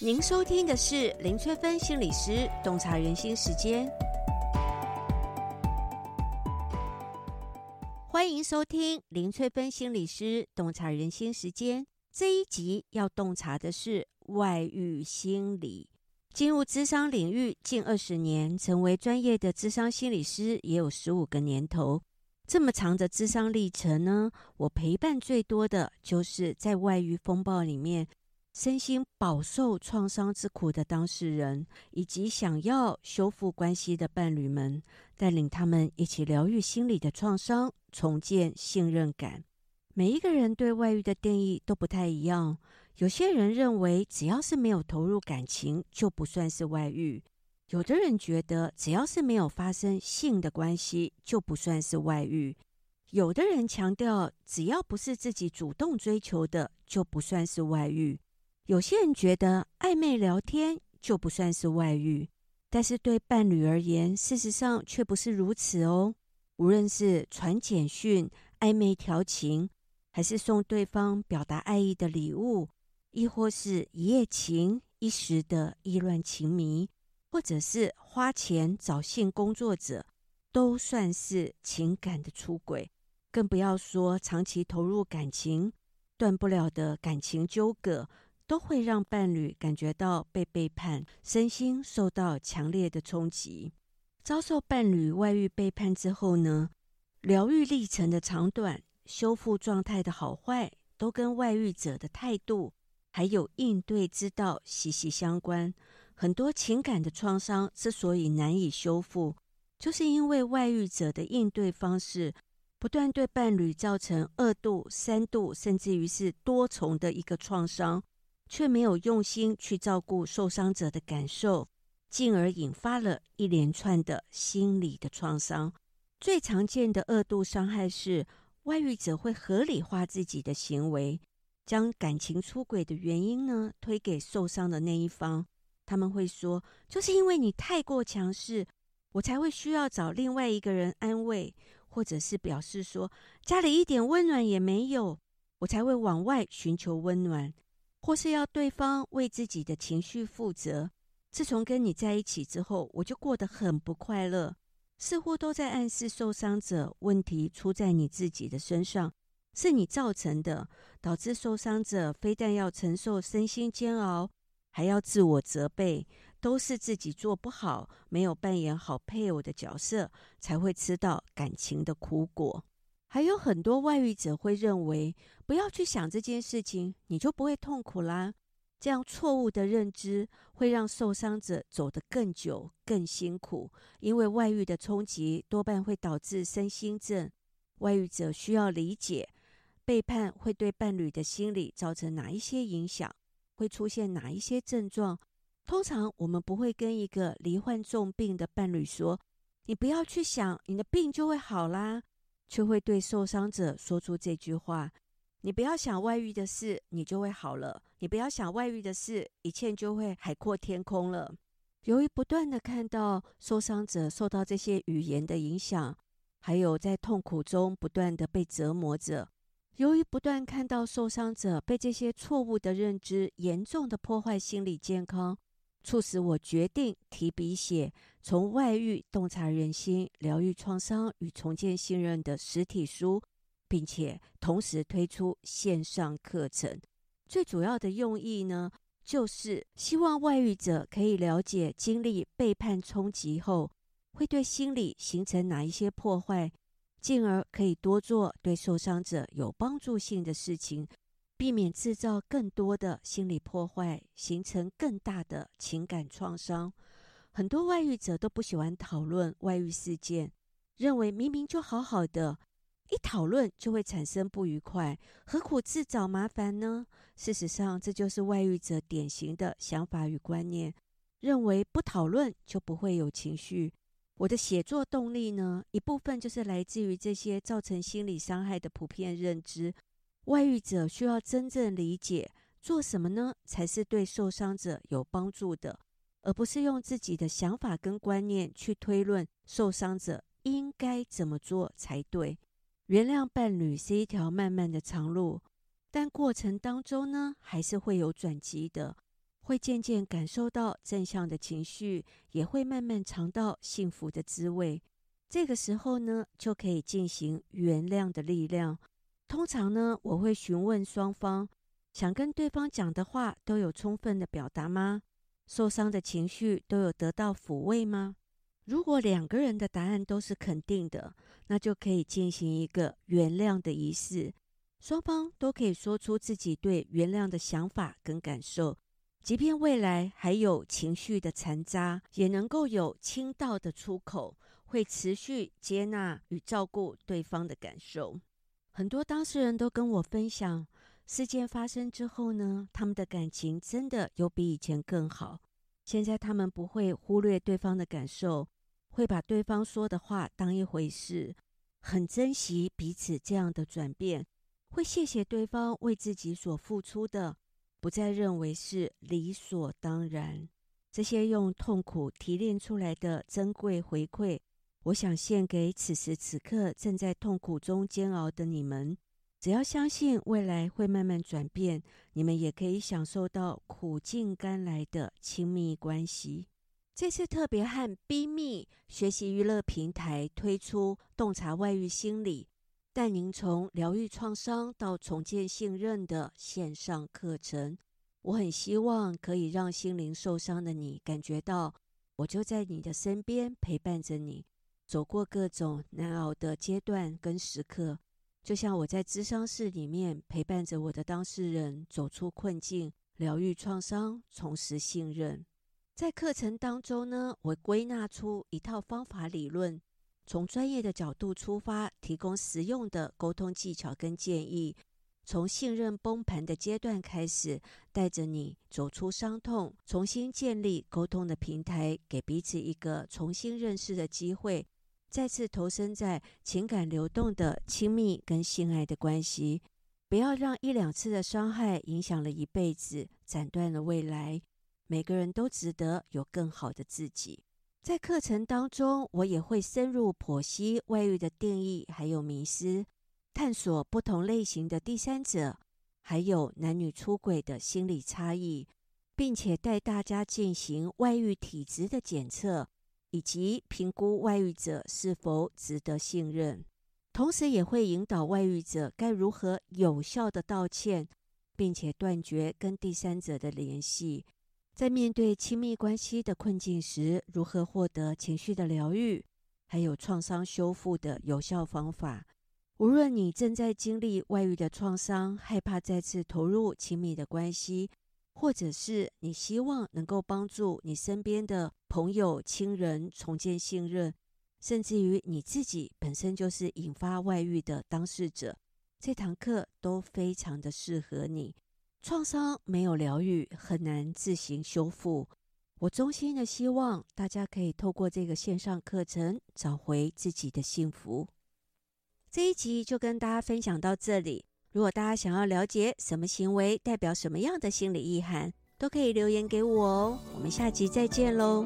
您收听的是林翠芬心理师洞察人心时间，欢迎收听林翠芬心理师洞察人心时间。这一集要洞察的是外遇心理。进入咨商领域近二十年，成为专业的咨商心理师也有十五个年头。这么长的咨商历程呢，我陪伴最多的就是在外遇风暴里面。身心饱受创伤之苦的当事人，以及想要修复关系的伴侣们，带领他们一起疗愈心理的创伤，重建信任感。每一个人对外遇的定义都不太一样。有些人认为，只要是没有投入感情，就不算是外遇；有的人觉得，只要是没有发生性的关系，就不算是外遇；有的人强调，只要不是自己主动追求的，就不算是外遇。有些人觉得暧昧聊天就不算是外遇，但是对伴侣而言，事实上却不是如此哦。无论是传简讯、暧昧调情，还是送对方表达爱意的礼物，亦或是一夜情、一时的意乱情迷，或者是花钱找性工作者，都算是情感的出轨。更不要说长期投入感情，断不了的感情纠葛。都会让伴侣感觉到被背叛，身心受到强烈的冲击。遭受伴侣外遇背叛之后呢，疗愈历程的长短、修复状态的好坏，都跟外遇者的态度还有应对之道息息相关。很多情感的创伤之所以难以修复，就是因为外遇者的应对方式不断对伴侣造成二度、三度，甚至于是多重的一个创伤。却没有用心去照顾受伤者的感受，进而引发了一连串的心理的创伤。最常见的二度伤害是，外遇者会合理化自己的行为，将感情出轨的原因呢推给受伤的那一方。他们会说，就是因为你太过强势，我才会需要找另外一个人安慰，或者是表示说家里一点温暖也没有，我才会往外寻求温暖。或是要对方为自己的情绪负责。自从跟你在一起之后，我就过得很不快乐，似乎都在暗示受伤者问题出在你自己的身上，是你造成的，导致受伤者非但要承受身心煎熬，还要自我责备，都是自己做不好，没有扮演好配偶的角色，才会吃到感情的苦果。还有很多外遇者会认为，不要去想这件事情，你就不会痛苦啦。这样错误的认知会让受伤者走得更久、更辛苦，因为外遇的冲击多半会导致身心症。外遇者需要理解，背叛会对伴侣的心理造成哪一些影响，会出现哪一些症状。通常我们不会跟一个罹患重病的伴侣说：“你不要去想，你的病就会好啦。”却会对受伤者说出这句话：“你不要想外遇的事，你就会好了；你不要想外遇的事，一切就会海阔天空了。”由于不断地看到受伤者受到这些语言的影响，还有在痛苦中不断地被折磨着，由于不断看到受伤者被这些错误的认知严重地破坏心理健康。促使我决定提笔写从外遇洞察人心、疗愈创伤与重建信任的实体书，并且同时推出线上课程。最主要的用意呢，就是希望外遇者可以了解经历背叛冲击后会对心理形成哪一些破坏，进而可以多做对受伤者有帮助性的事情。避免制造更多的心理破坏，形成更大的情感创伤。很多外遇者都不喜欢讨论外遇事件，认为明明就好好的，一讨论就会产生不愉快，何苦自找麻烦呢？事实上，这就是外遇者典型的想法与观念，认为不讨论就不会有情绪。我的写作动力呢，一部分就是来自于这些造成心理伤害的普遍认知。外遇者需要真正理解做什么呢，才是对受伤者有帮助的，而不是用自己的想法跟观念去推论受伤者应该怎么做才对。原谅伴侣是一条漫漫的长路，但过程当中呢，还是会有转机的。会渐渐感受到正向的情绪，也会慢慢尝到幸福的滋味。这个时候呢，就可以进行原谅的力量。通常呢，我会询问双方，想跟对方讲的话都有充分的表达吗？受伤的情绪都有得到抚慰吗？如果两个人的答案都是肯定的，那就可以进行一个原谅的仪式。双方都可以说出自己对原谅的想法跟感受，即便未来还有情绪的残渣，也能够有倾倒的出口，会持续接纳与照顾对方的感受。很多当事人都跟我分享，事件发生之后呢，他们的感情真的有比以前更好。现在他们不会忽略对方的感受，会把对方说的话当一回事，很珍惜彼此这样的转变。会谢谢对方为自己所付出的，不再认为是理所当然。这些用痛苦提炼出来的珍贵回馈，我想献给此时此刻正在痛苦中煎熬的你们。只要相信未来会慢慢转变，你们也可以享受到苦尽甘来的亲密关系。这次特别和 Be Me 学习娱乐平台推出洞察外遇心理。带您从疗愈创伤到重建信任的线上课程，我很希望可以让心灵受伤的你感觉到，我就在你的身边陪伴着你，走过各种难熬的阶段跟时刻，就像我在咨商室里面陪伴着我的当事人走出困境，疗愈创伤，重拾信任。在课程当中呢，我归纳出一套方法理论。从专业的角度出发，提供实用的沟通技巧跟建议。从信任崩盘的阶段开始，带着你走出伤痛，重新建立沟通的平台，给彼此一个重新认识的机会，再次投身在情感流动的亲密跟性爱的关系。不要让一两次的伤害影响了一辈子，斩断了未来。每个人都值得有更好的自己。在课程当中，我也会深入剖析外遇的定义，还有迷思，探索不同类型的第三者，还有男女出轨的心理差异，并且带大家进行外遇体质的检测，以及评估外遇者是否值得信任。同时，也会引导外遇者该如何有效的道歉，并且断绝跟第三者的联系。在面对亲密关系的困境时，如何获得情绪的疗愈，还有创伤修复的有效方法。无论你正在经历外遇的创伤，害怕再次投入亲密的关系，或者是你希望能够帮助你身边的朋友、亲人重建信任，甚至于你自己本身就是引发外遇的当事者，这堂课都非常的适合你。创伤没有疗愈，很难自行修复。我衷心的希望大家可以透过这个线上课程找回自己的幸福。这一集就跟大家分享到这里。如果大家想要了解什么行为代表什么样的心理意涵，都可以留言给我哦。我们下集再见喽。